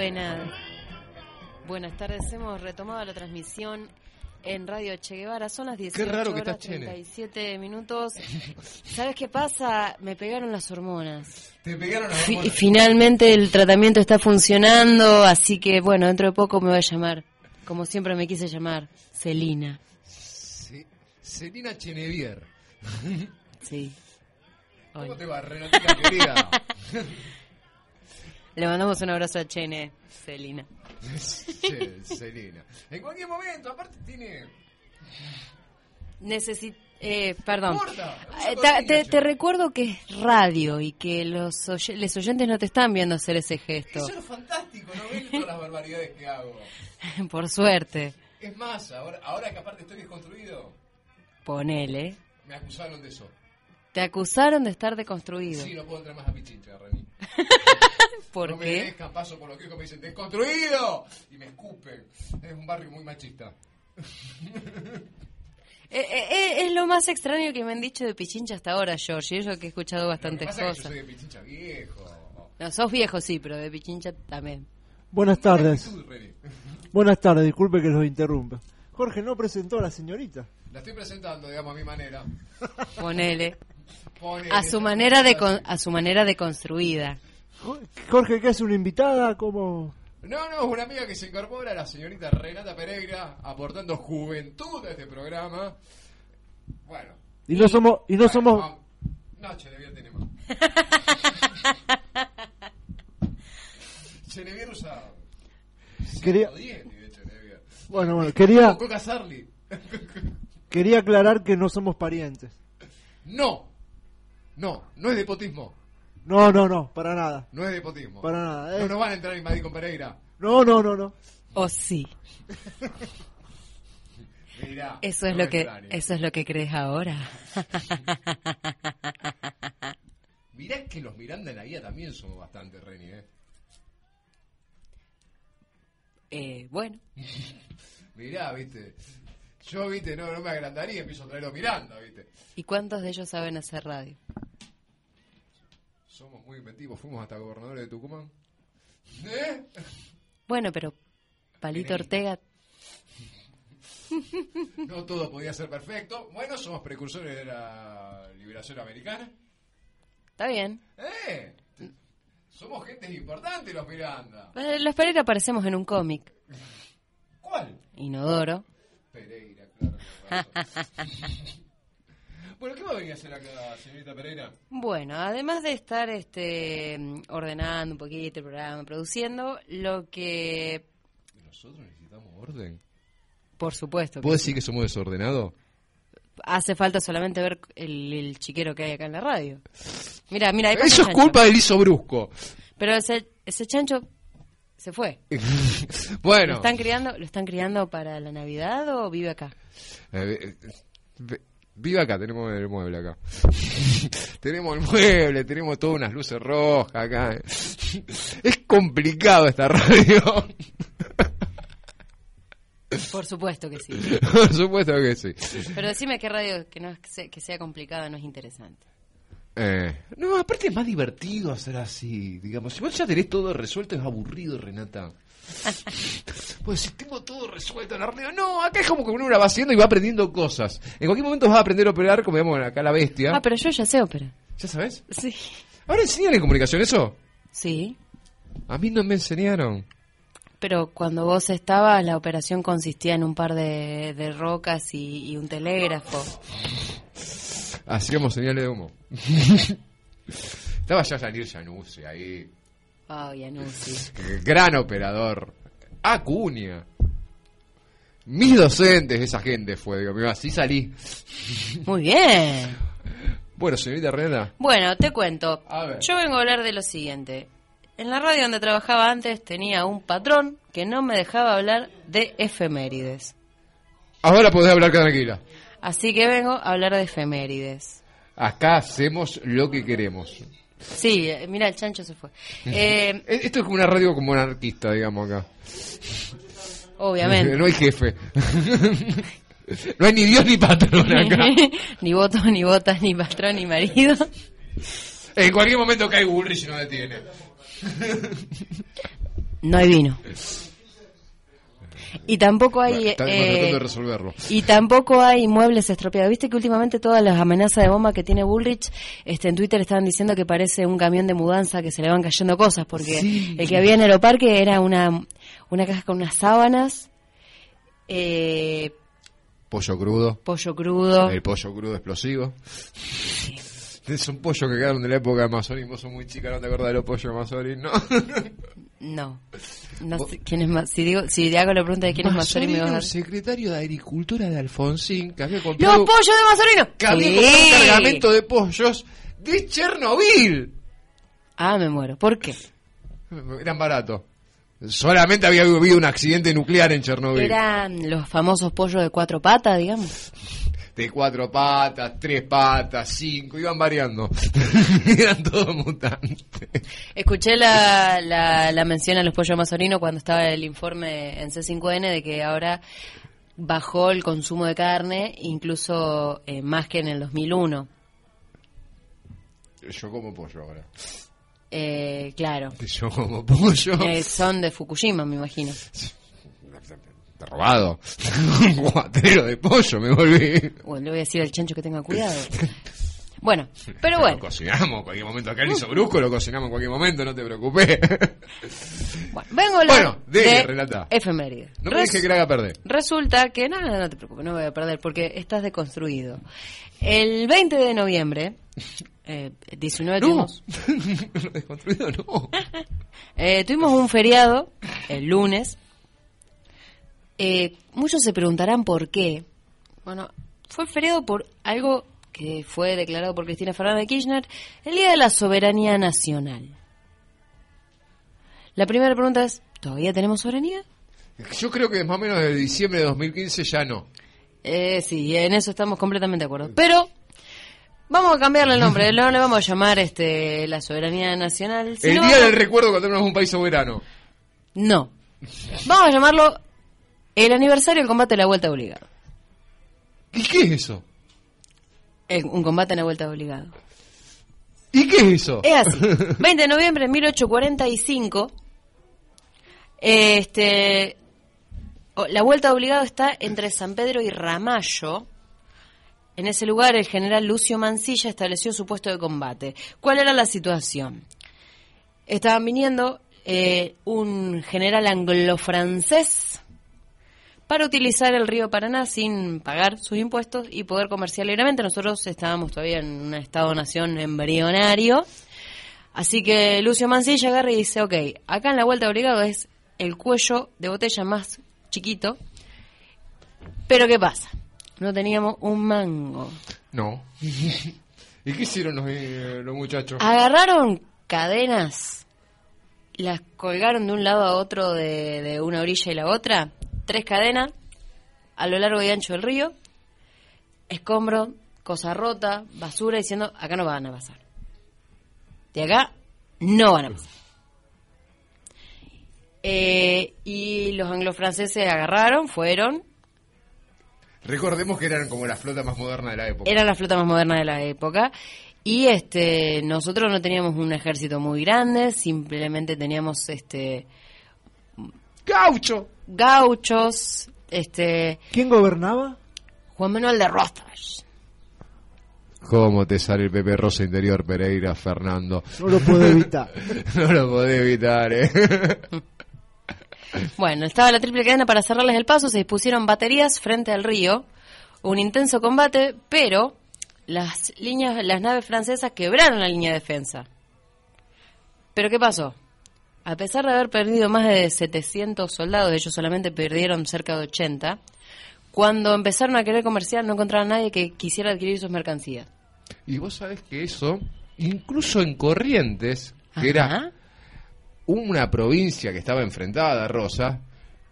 Buenas, buenas tardes. Hemos retomado la transmisión en Radio Che Guevara. Son las 18 Qué raro que horas estás, Chene. 37 minutos. ¿Sabes qué pasa? Me pegaron las hormonas. Te pegaron las hormonas. finalmente el tratamiento está funcionando, así que bueno, dentro de poco me voy a llamar, como siempre me quise llamar, Celina. Sí. Celina Chenevier. Sí. ¿Cómo te va, Renatita querida? Le mandamos un abrazo a Chene, Celina. Celina. En cualquier momento, aparte tiene... Necesito... Eh, perdón. Eh, ta- te, recuerdo que es radio y que los, oy- los oyentes no te están viendo hacer ese gesto. Eso es fantástico, ¿no ven todas las barbaridades que hago? Por suerte. Es más, ahora, ahora que aparte estoy desconstruido, Ponele. me acusaron de eso. Te acusaron de estar deconstruido. Sí, no puedo entrar más a Pichincha, Reni. ¿Por no me qué? dejan paso por los que me dicen ¡desconstruido! Y me escupen. Es un barrio muy machista. Eh, eh, eh, es lo más extraño que me han dicho de Pichincha hasta ahora, George. Y eso que he escuchado Lo que bastantes pasa es que yo cosas. soy de Pichincha viejo. No, sos viejo, sí, pero de Pichincha también. Buenas tardes. Buenas tardes, disculpe que los interrumpa. Jorge no presentó a la señorita. La estoy presentando, digamos, a mi manera. Ponele. A su manera de con- a su manera de construida. Jo- Jorge, ¿qué es una invitada? como No, no, es una amiga que se incorpora, la señorita Renata Pereira, aportando juventud a este programa. Bueno. Y no somos... Y no bueno, somos... vamos. No, más. Chenevier usa... Quería- 110 tiene Chenevier. Bueno, bueno, quería, quería aclarar que no somos parientes. No. No, no es depotismo. No, no, no, para nada. No es depotismo. Para nada, No eh. nos van a entrar a invadir con Pereira. No, no, no, no. O sí. Mirá, Eso es no lo que eso es lo que crees ahora. Mirá que los Miranda en la guía también somos bastante Reni, ¿eh? Eh, bueno, Mirá, viste. Yo, viste, no, no me agrandaría y empiezo a traer a Miranda, viste. ¿y cuántos de ellos saben hacer radio? Somos muy inventivos, fuimos hasta gobernadores de Tucumán. ¿Eh? Bueno, pero Palito. Ortega No todo podía ser perfecto. Bueno, somos precursores de la liberación americana. está bien. ¿Eh? Somos gente importante los Miranda. Los Pereira aparecemos en un cómic. ¿Cuál? Inodoro. Pereira, claro. bueno, ¿qué va a venir a hacer acá, señorita Pereira? Bueno, además de estar este ordenando un poquito el programa, produciendo, lo que Nosotros necesitamos orden. por supuesto ¿Puedo decir que somos desordenados? hace falta solamente ver el, el chiquero que hay acá en la radio. Mira, mira, Eso es chancho. culpa del Liso Brusco. Pero ese ese chancho se fue. ¿Lo bueno, están criando, lo están criando para la Navidad o vive acá? eh, eh, vive acá, tenemos el mueble acá. tenemos el mueble, tenemos todas unas luces rojas acá. es complicado esta radio. Por supuesto que sí. Por supuesto que sí. Pero decime qué radio que no que sea complicada no es interesante. Eh, no, aparte es más divertido hacer así, digamos. Si vos ya tenés todo resuelto, es aburrido, Renata. Pues si tengo todo resuelto en la radio, no, acá es como que uno va haciendo y va aprendiendo cosas. En cualquier momento vas a aprender a operar, como vemos acá la bestia. Ah, pero yo ya sé ópera. ¿Ya sabes? Sí. ¿Ahora enseñan en comunicación eso? Sí. A mí no me enseñaron. Pero cuando vos estabas, la operación consistía en un par de, de rocas y, y un telégrafo. Hacíamos señales de humo. Estaba ya Janir Januzzi ahí. Ay, Anusi. Gran operador. Acuña. Mis docentes, esa gente fue. Digo, mira, así salí. Muy bien. Bueno, señorita Renata. Bueno, te cuento. Yo vengo a hablar de lo siguiente. en la radio donde trabajaba antes tenía un patrón que no me dejaba hablar de efemérides. Ahora podés hablar tranquila. Así que vengo a hablar de efemérides. Acá hacemos lo que queremos. Sí, eh, mira, el chancho se fue. Eh, Eh, Esto es como una radio como anarquista, digamos acá. obviamente. No hay jefe. no hay ni Dios ni patrón acá. ni voto, ni botas, ni patrón, ni marido. En cualquier momento cae Bullrich y no detiene. No hay vino. Y tampoco hay... Estamos eh, tratando de resolverlo. Y tampoco hay muebles estropeados. Viste que últimamente todas las amenazas de bomba que tiene Bullrich, este, en Twitter estaban diciendo que parece un camión de mudanza que se le van cayendo cosas, porque Sí. el que había en Aeroparque era una, una caja con unas sábanas, eh, Pollo crudo. pollo crudo. El pollo crudo explosivo. Es un pollo que quedaron de la época de Mazzoni. Vos sos muy chica, no te acordás de los pollos de Mazzoni, ¿no? No. No sé quién es más. Si digo, si hago la pregunta de quién es Mazzoni, me a Mazzolino, dar. secretario de Agricultura de Alfonsín, que había comprado, ¡Los pollos de Mazzolino! que había comprado un cargamento de pollos de Chernobyl. Ah, me muero. ¿Por qué? Eran baratos. Solamente había habido un accidente nuclear en Chernobyl. Eran los famosos pollos de cuatro patas, digamos. De cuatro patas, tres patas, cinco, iban variando. Eran todos mutantes. Escuché la, la, la mención a los pollos mazorinos cuando estaba el informe en C5N de que ahora bajó el consumo de carne, incluso eh, más que en el 2001. Yo como pollo ahora. Eh, claro. Yo como pollo. Eh, son de Fukushima, me imagino. Robado. Un guatero de pollo me volví. Bueno, le voy a decir al chancho que tenga cuidado. Bueno, pero Lo bueno. cocinamos en cualquier momento. Acá en hizo brusco, lo cocinamos en cualquier momento, no te preocupes. bueno vengo Bueno, dele, relata. efeméride. No me dije que la haga perder. Resulta que, nada, no te preocupes, no voy a perder porque estás deconstruido. El 20 de noviembre, eh, 19 No, tuvimos, lo desconstruido no. eh, tuvimos un feriado, el lunes. Eh, muchos se preguntarán por qué. Bueno, fue feriado por algo que fue declarado por Cristina Fernández de Kirchner, el Día de la Soberanía Nacional. La primera pregunta es, ¿todavía tenemos soberanía? Yo creo que más o menos de diciembre de 2015 ya no. Eh, sí, en eso estamos completamente de acuerdo. Pero vamos a cambiarle el nombre. No le vamos a llamar este la soberanía nacional. El día del recuerdo cuando éramos un país soberano. No. Vamos a llamarlo el aniversario del combate de la vuelta obligada. ¿Y qué es eso? El- un combate en la vuelta obligado. ¿Y qué es eso? Es así. 20 de noviembre de 1845. Este. La vuelta obligado está entre San Pedro y Ramallo. En ese lugar, el general Lucio Mansilla estableció su puesto de combate. ¿Cuál era la situación? Estaban viniendo eh, un general anglo-francés para utilizar el río Paraná sin pagar sus impuestos y poder comerciar libremente. Nosotros estábamos todavía en un Estado-nación embrionario. Así que Lucio Mansilla agarra y dice, ok, acá en la vuelta obligado es el cuello de botella más chiquito. Pero ¿qué pasa? No teníamos un mango. No. ¿Y qué hicieron los, eh, los muchachos? Agarraron cadenas, las colgaron de un lado a otro de, de una orilla y la otra, tres cadenas a lo largo y ancho del río, escombro, cosa rota, basura, diciendo, acá no van a pasar. De acá no van a pasar. Eh, y los anglofranceses agarraron, fueron, Recordemos que eran como la flota más moderna de la época. era la flota más moderna de la época y este nosotros no teníamos un ejército muy grande simplemente teníamos este ¡Gaucho! Gauchos este ¿Quién gobernaba? Juan Manuel de Rosas ¿Cómo te sale el Pepe Rosa Interior Pereira, Fernando? No lo puedo evitar. no lo podés evitar, ¿eh? bueno estaba la triple cadena para cerrarles el paso se dispusieron baterías frente al río un intenso combate pero las líneas las naves francesas quebraron la línea de defensa pero qué pasó a pesar de haber perdido más de 700 soldados ellos solamente perdieron cerca de 80 cuando empezaron a querer comerciar no encontraron a nadie que quisiera adquirir sus mercancías. Y vos sabés que eso, incluso en Corrientes, que era una provincia que estaba enfrentada a Rosa,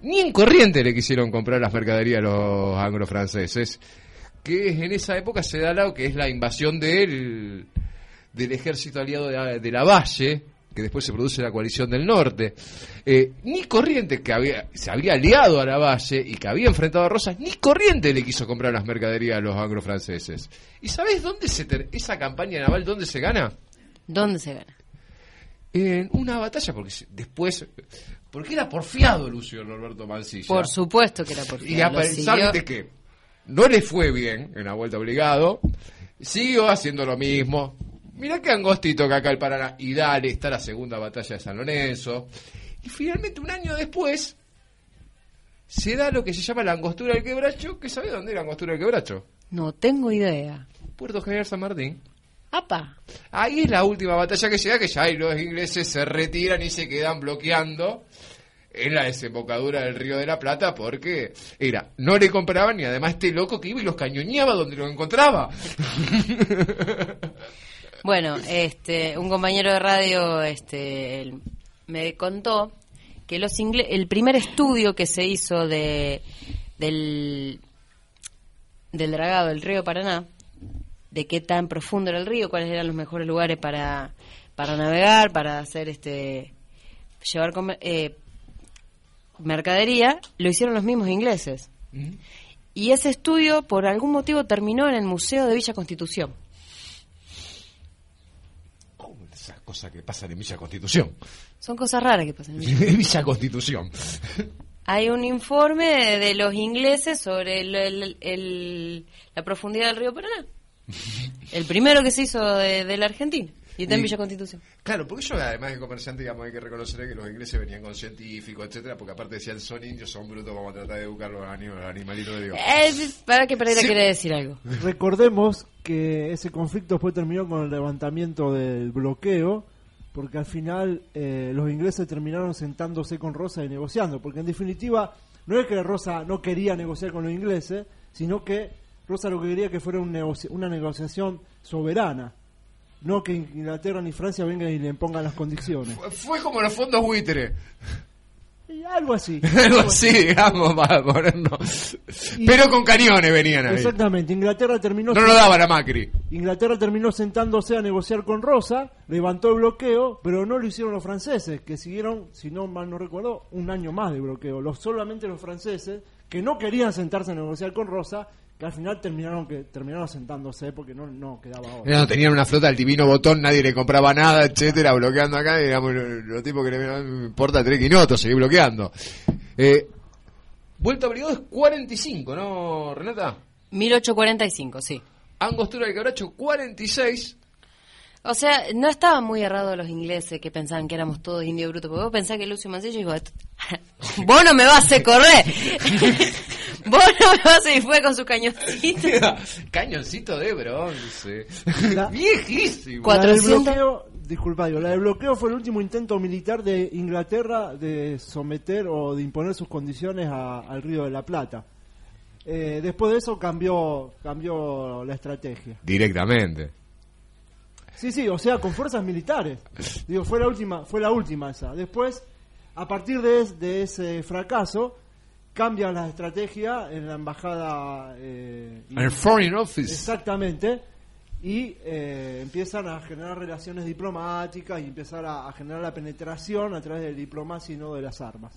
ni en corriente le quisieron comprar las mercaderías a los anglo-franceses, que en esa época se da lo que es la invasión del, del ejército aliado de, de la Valle, que después se produce la coalición del norte. Eh, ni Corrientes, que había, se había aliado a la Valle y que había enfrentado a Rosas, ni Corrientes le quiso comprar las mercaderías a los anglo-franceses. ¿Y sabés dónde se ter- esa campaña naval, dónde se gana? ¿Dónde se gana? En una batalla, porque después... Porque era porfiado Lucio Norberto Mansilla. Por supuesto que era por Y a de que no le fue bien en la vuelta obligado, siguió haciendo lo mismo. Mirá qué angostito que acá el Paraná. Y dale, está la segunda batalla de San Lorenzo. Y finalmente, un año después, se da lo que se llama la angostura del quebracho. ¿Que sabe dónde era la angostura del quebracho? No tengo idea. Puerto General San Martín. ¡Apa! Ahí es la última batalla que se da, que ya ahí los ingleses se retiran y se quedan bloqueando en la desembocadura del Río de la Plata porque era, no le compraban y además este loco que iba y los cañoneaba donde los encontraba. Bueno, este, un compañero de radio este, me contó que los ingle el primer estudio que se hizo de del, del dragado del río Paraná, de qué tan profundo era el río, cuáles eran los mejores lugares para, para navegar, para hacer este llevar comer- eh, mercadería, lo hicieron los mismos ingleses. Y ese estudio, por algún motivo, terminó en el Museo de Villa Constitución. ¿Cómo cosas que pasan en Villa Constitución? Son cosas raras que pasan. en Villa. Villa Constitución. Hay un informe de los ingleses sobre el- el- el- la profundidad del río Paraná. El primero que se hizo de, de la Argentina. Y está en Villa Constitución. Claro, porque yo además de comerciante, digamos, hay que reconocer que los ingleses venían con científicos, etcétera, porque aparte decían son indios, son brutos, vamos a tratar de educar los anim- los animalitos, digo. Eh, para que Pereira Sí. quiere decir algo. Recordemos que ese conflicto después terminó con el levantamiento del bloqueo, porque al final eh, los ingleses terminaron sentándose con Rosa y negociando, porque en definitiva no es que Rosa no quería negociar con los ingleses, sino que Rosa lo que quería que fuera un negoci- una negociación soberana, no que Inglaterra ni Francia vengan y le impongan las condiciones. Fue, fue como los fondos buitre. Y algo así. Algo así, digamos, para ponernos. Y- Pero con cañones venían ahí. Exactamente, Inglaterra terminó No lo daban a Macri. Inglaterra terminó sentándose a negociar con Rosa, levantó el bloqueo, pero no lo hicieron los franceses, que siguieron, si no mal no recuerdo, un año más de bloqueo. Los, solamente los franceses, que no querían sentarse a negociar con Rosa, que al final terminaron que terminaron sentándose porque no, no quedaba otra. No, tenían una flota del divino botón, nadie le compraba nada, etcétera, bloqueando acá, y digamos, los, tipos que le importa tres quinotos, seguir bloqueando. Eh, vuelta obligado es 45, ¿no, Renata? 1845, sí. Angostura del Quebracho, 46. O sea, no estaban muy errados los ingleses que pensaban que éramos todos indios brutos. Porque vos pensás que Lucio Mancilla dijo, vos no me vas a hacer correr. vos no me vas a hacer... Y fue con su cañoncito. Cañoncito de bronce. La- Viejísimo. Cuatro- La del 400. bloqueo, disculpa, digo, la del bloqueo fue el último intento militar de Inglaterra de someter o de imponer sus condiciones a- al Río de la Plata. Eh, después de eso cambió cambió la estrategia. Directamente. Sí, sí, o sea, con fuerzas militares. Digo, fue la última, fue la última esa. Después, a partir de, es- de ese fracaso, cambian la estrategia en la embajada. eh, En el Foreign Office. Exactamente. Y eh, empiezan a generar relaciones diplomáticas y empezar a, a generar la penetración a través de la diplomacia y no de las armas.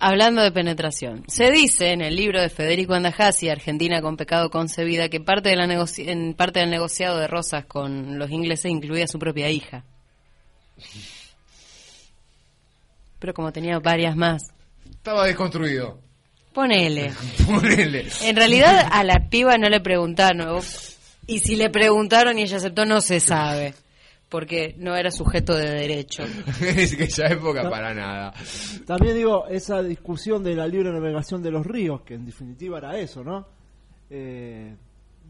Hablando de penetración, se dice en el libro de Federico Andajasi, Argentina con pecado concebida, que parte de la negoci- en parte del negociado de Rosas con los ingleses incluía a su propia hija. Pero como tenía varias más, Estaba desconstruido. ponele. Ponele. En realidad a la piba no le preguntaron, y si le preguntaron y ella aceptó, no se sabe, porque no era sujeto de derecho. es que esa época para nada. También digo, esa discusión de la libre navegación de los ríos, que en definitiva era eso, ¿no? Eh,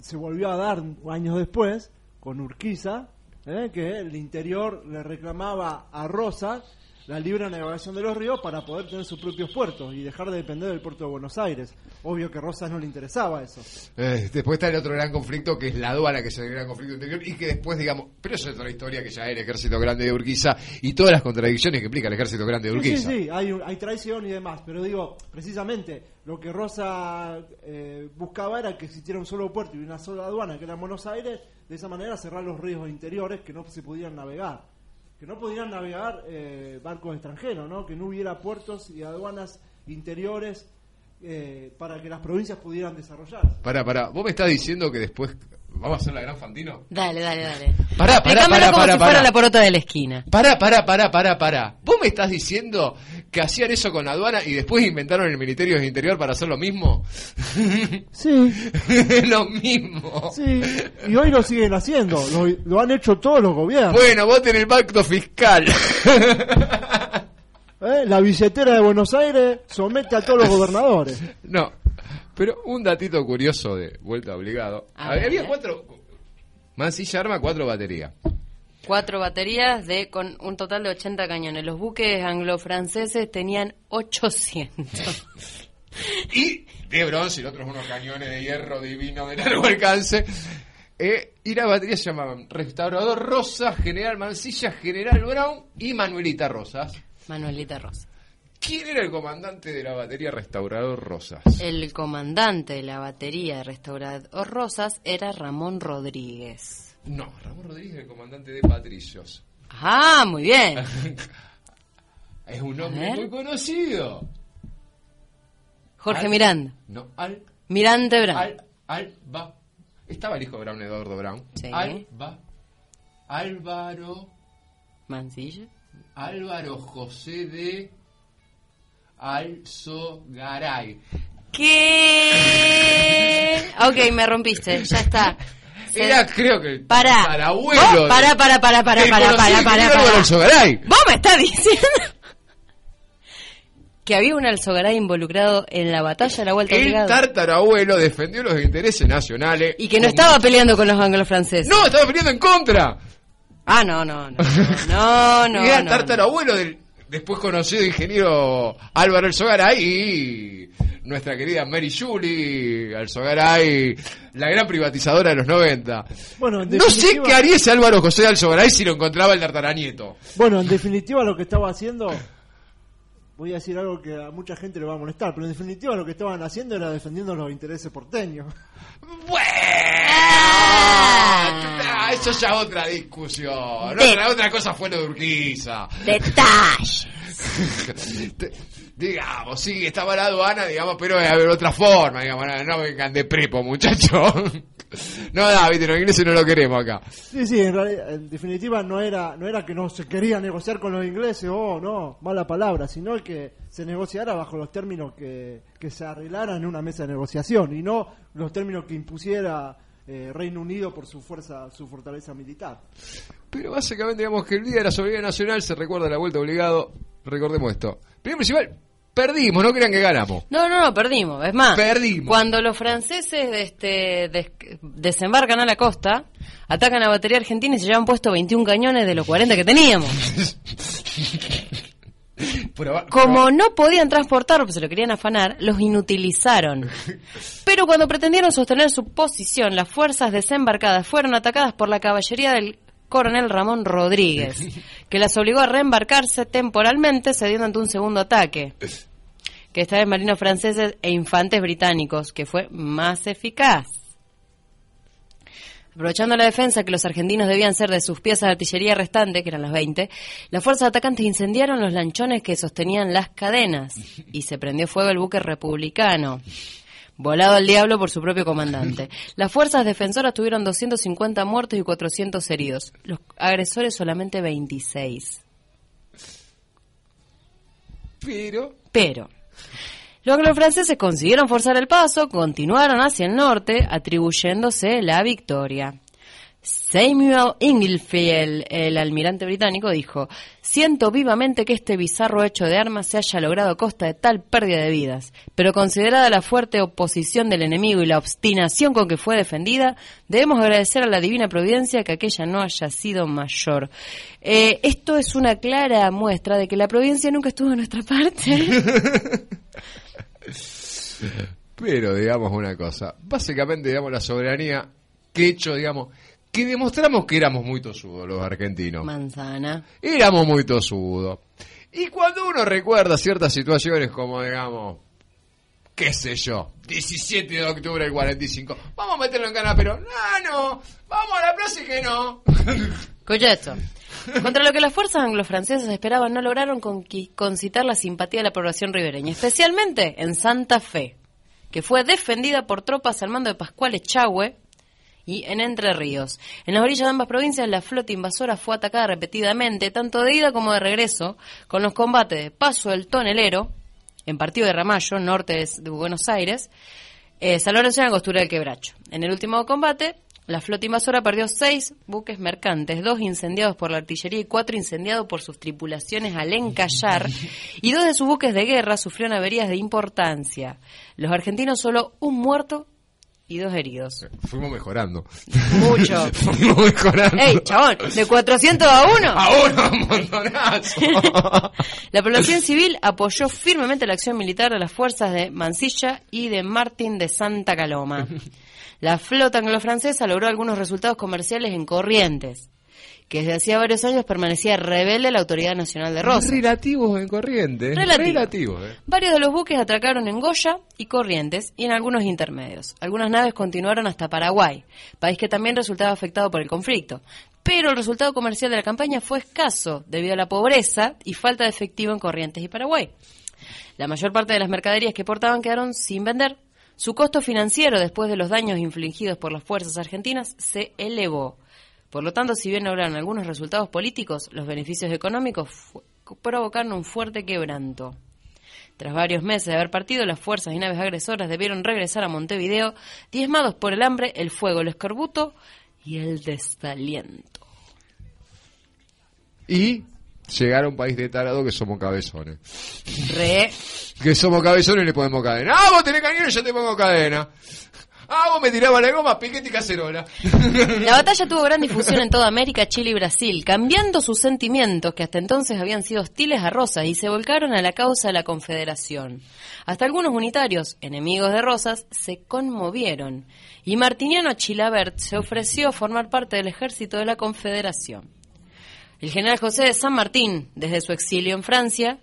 se volvió a dar años después con Urquiza, ¿eh? que el interior le reclamaba a Rosa la libre navegación de los ríos para poder tener sus propios puertos y dejar de depender del puerto de Buenos Aires. Obvio que a Rosas no le interesaba eso. Eh, después está el otro gran conflicto que es la aduana, que es el gran conflicto interior, y que después, digamos, pero eso es otra historia que ya era el ejército grande de Urquiza y todas las contradicciones que implica el ejército grande de Urquiza. sí, sí, hay, traición y demás, pero digo, precisamente lo que Rosa eh, buscaba era que existiera un solo puerto y una sola aduana, que era en Buenos Aires, de esa manera cerrar los ríos interiores que no se pudieran navegar. Que no pudieran navegar eh, barcos extranjeros, ¿no? que no hubiera puertos y aduanas interiores eh, para que las provincias pudieran desarrollarse. Pará, pará, vos me estás diciendo que después vamos a hacer la gran Fantino. Dale, dale, dale. Pará, pará, pará, como pará, si pará. fuera la porota de la esquina. Pará, pará, pará, pará, pará. ¿Vos me estás diciendo que hacían eso con la aduana y después inventaron el Ministerio del Interior para hacer lo mismo? Sí, lo mismo. sí, y hoy lo siguen haciendo, lo, lo han hecho todos los gobiernos. Bueno, voten el pacto fiscal. ¿eh? La billetera de Buenos Aires somete a todos los gobernadores. no, pero un datito curioso de vuelta obligado. A Había, ver. cuatro. Mansilla arma cuatro baterías. Cuatro baterías de con un total de 80 cañones. Los buques anglo-franceses tenían 800. Y de bronce y otros unos cañones de hierro divino de largo alcance. Eh, y las baterías se llamaban Restaurador Rosas, General Mansilla, General Brown y Manuelita Rosas. Manuelita Rosa. ¿Quién era el comandante de la batería Restaurador Rosas? El comandante de la batería Restaurador Rosas era Ramón Rodríguez. No, Ramón Rodríguez, el comandante de Patricios. Ah, muy bien. Es un hombre muy conocido. Jorge Al- Miranda. No, Al, Mirante Brown. Al, Alba. Estaba el hijo de Brown, Eduardo Brown. Sí. Alba. Álvaro. Mancilla. Álvaro José de Alzogaray. ¿Qué? Ok, me rompiste. Ya está. Era, creo que, pará, del pará, conocido pará, pará, ingeniero Álvaro pará. Alzogaray. ¿Vos me estás diciendo que había un Alzogaray involucrado en la batalla de la Vuelta El tartarabuelo defendió los intereses nacionales. Y que no estaba peleando con los anglo-franceses. No, estaba peleando en contra. Ah, no, no, no. No, no, y era no, tartarabuelo del después conocido ingeniero Álvaro Alzogaray y nuestra querida Mary Julie Alzogaray, la gran privatizadora de los 90. Bueno, en No sé qué haría ese Álvaro José Alzogaray si lo encontraba el tartaranieto. Bueno, en definitiva lo que estaba haciendo, voy a decir algo que a mucha gente le va a molestar, pero en definitiva lo que estaban haciendo era defendiendo los intereses porteños. Bueno, Ah. eso ya es otra discusión. De- Otra, otra cosa fuera de Urquiza. Detalle. Te- digamos, sí, estaba la aduana, digamos, pero debe haber otra forma, digamos, no, no vengan de prepo, muchachos. No, David, los ingleses no lo queremos acá. Sí, sí, en, realidad- en definitiva no era no era que no se quería negociar con los ingleses, oh, no, mala palabra, sino que se negociara bajo los términos que, que se arreglaran en una mesa de negociación y no los términos que impusiera eh, Reino Unido por su fuerza, su fortaleza militar. Pero básicamente, digamos que el Día de la Soberanía Nacional se recuerda la vuelta obligado. Recordemos esto. Primero principal, perdimos, no crean que ganamos. No, no, no, perdimos. Es más, Perdimos. cuando los franceses este, des- desembarcan a la costa, atacan la batería argentina y se llevan puesto 21 cañones de los 40 que teníamos. Proba- Como no podían transportarlo, pues se lo querían afanar, los inutilizaron. Pero cuando pretendieron sostener su posición, las fuerzas desembarcadas fueron atacadas por la caballería del coronel Ramón Rodríguez, que las obligó a reembarcarse temporalmente, cediendo ante un segundo ataque, que esta vez marinos franceses e infantes británicos, que fue más eficaz. Aprovechando la defensa que los argentinos debían ser de sus piezas de artillería restantes, que eran las 20, las fuerzas atacantes incendiaron los lanchones que sostenían las cadenas y se prendió fuego el buque republicano, volado al diablo por su propio comandante. Las fuerzas defensoras tuvieron 250 muertos y 400 heridos, los agresores solamente 26. Pero, Pero los anglo-franceses consiguieron forzar el paso, continuaron hacia el norte, atribuyéndose la victoria. Samuel Inglefield, el almirante británico, dijo, siento vivamente que este bizarro hecho de armas se haya logrado a costa de tal pérdida de vidas, pero considerada la fuerte oposición del enemigo y la obstinación con que fue defendida, debemos agradecer a la divina providencia que aquella no haya sido mayor. Eh, esto es una clara muestra de que la providencia nunca estuvo en nuestra parte. Pero digamos una cosa, básicamente digamos la soberanía que hecho, digamos, que demostramos que éramos muy tosudos los argentinos. Manzana. Éramos muy tosudos. Y cuando uno recuerda ciertas situaciones como, digamos, qué sé yo, 17 de octubre del 45, vamos a meterlo en cana, pero no, no, vamos a la plaza y que no. Escucha esto. Contra lo que las fuerzas anglo-francesas esperaban, no lograron concitar la simpatía de la población ribereña, especialmente en Santa Fe, que fue defendida por tropas al mando de Pascual Echagüe, y en Entre Ríos. En las orillas de ambas provincias la flota invasora fue atacada repetidamente, tanto de ida como de regreso, con los combates de Paso del Tonelero, en Partido de Ramallo, norte de Buenos Aires, eh, San Lorenzo y Angostura del Quebracho. En el último combate, la flota invasora perdió seis buques mercantes, dos incendiados por la artillería y cuatro incendiados por sus tripulaciones al encallar, y dos de sus buques de guerra sufrieron averías de importancia. Los argentinos solo un muerto y dos heridos. Fuimos mejorando. Mucho. Fuimos mejorando. ¡Ey, chabón! ¿De 400 a 1? A uno, un montonazo. la población civil apoyó firmemente la acción militar de las fuerzas de Mansilla y de Martín de Santa Caloma. La flota anglo-francesa logró algunos resultados comerciales en Corrientes que desde hacía varios años permanecía rebelde a la Autoridad Nacional de Rosas. Relativos en Corrientes. Relativos. eh. Varios de los buques atracaron en Goya y Corrientes y en algunos intermedios. Algunas naves continuaron hasta Paraguay, país que también resultaba afectado por el conflicto. Pero el resultado comercial de la campaña fue escaso debido a la pobreza y falta de efectivo en Corrientes y Paraguay. La mayor parte de las mercaderías que portaban quedaron sin vender. Su costo financiero, después de los daños infligidos por las fuerzas argentinas, se elevó. Por lo tanto, si bien lograron algunos resultados políticos, los beneficios económicos provocaron un fuerte quebranto. Tras varios meses de haber partido, las fuerzas y naves agresoras debieron regresar a Montevideo, diezmados por el hambre, el fuego, el escorbuto y el desaliento. Y llegar a un país de tarado que somos cabezones. Re. Que somos cabezones y le ponemos cadena. ¡Ah, vos tenés cañón y yo te pongo cadena! Ah, vos me tirabas la goma, piquete y cacerola. La batalla tuvo gran difusión en toda América, Chile y Brasil, cambiando sus sentimientos que hasta entonces habían sido hostiles a Rosas y se volcaron a la causa de la Confederación. Hasta algunos unitarios, enemigos de Rosas, se conmovieron y Martiniano Chilabert se ofreció a formar parte del ejército de la Confederación. El general José de San Martín, desde su exilio en Francia,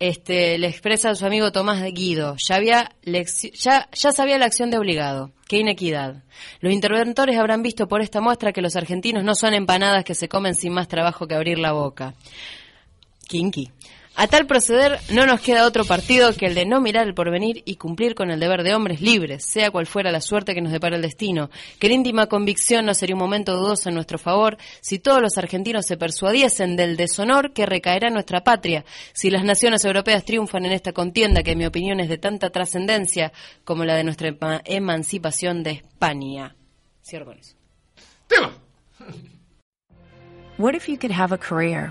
este, le expresa a su amigo Tomás de Guido. Ya, había ya, ya sabía la acción de obligado. Qué inequidad. Los interventores habrán visto por esta muestra que los argentinos no son empanadas que se comen sin más trabajo que abrir la boca. Kinky. A tal proceder no nos queda otro partido que el de no mirar el porvenir y cumplir con el deber de hombres libres, sea cual fuera la suerte que nos depara el destino, que en íntima convicción no sería un momento dudoso en nuestro favor si todos los argentinos se persuadiesen del deshonor que recaerá en nuestra patria, si las naciones europeas triunfan en esta contienda que en mi opinión es de tanta trascendencia como la de nuestra emancipación de España. Cierro con eso. Tema. What if you could have a career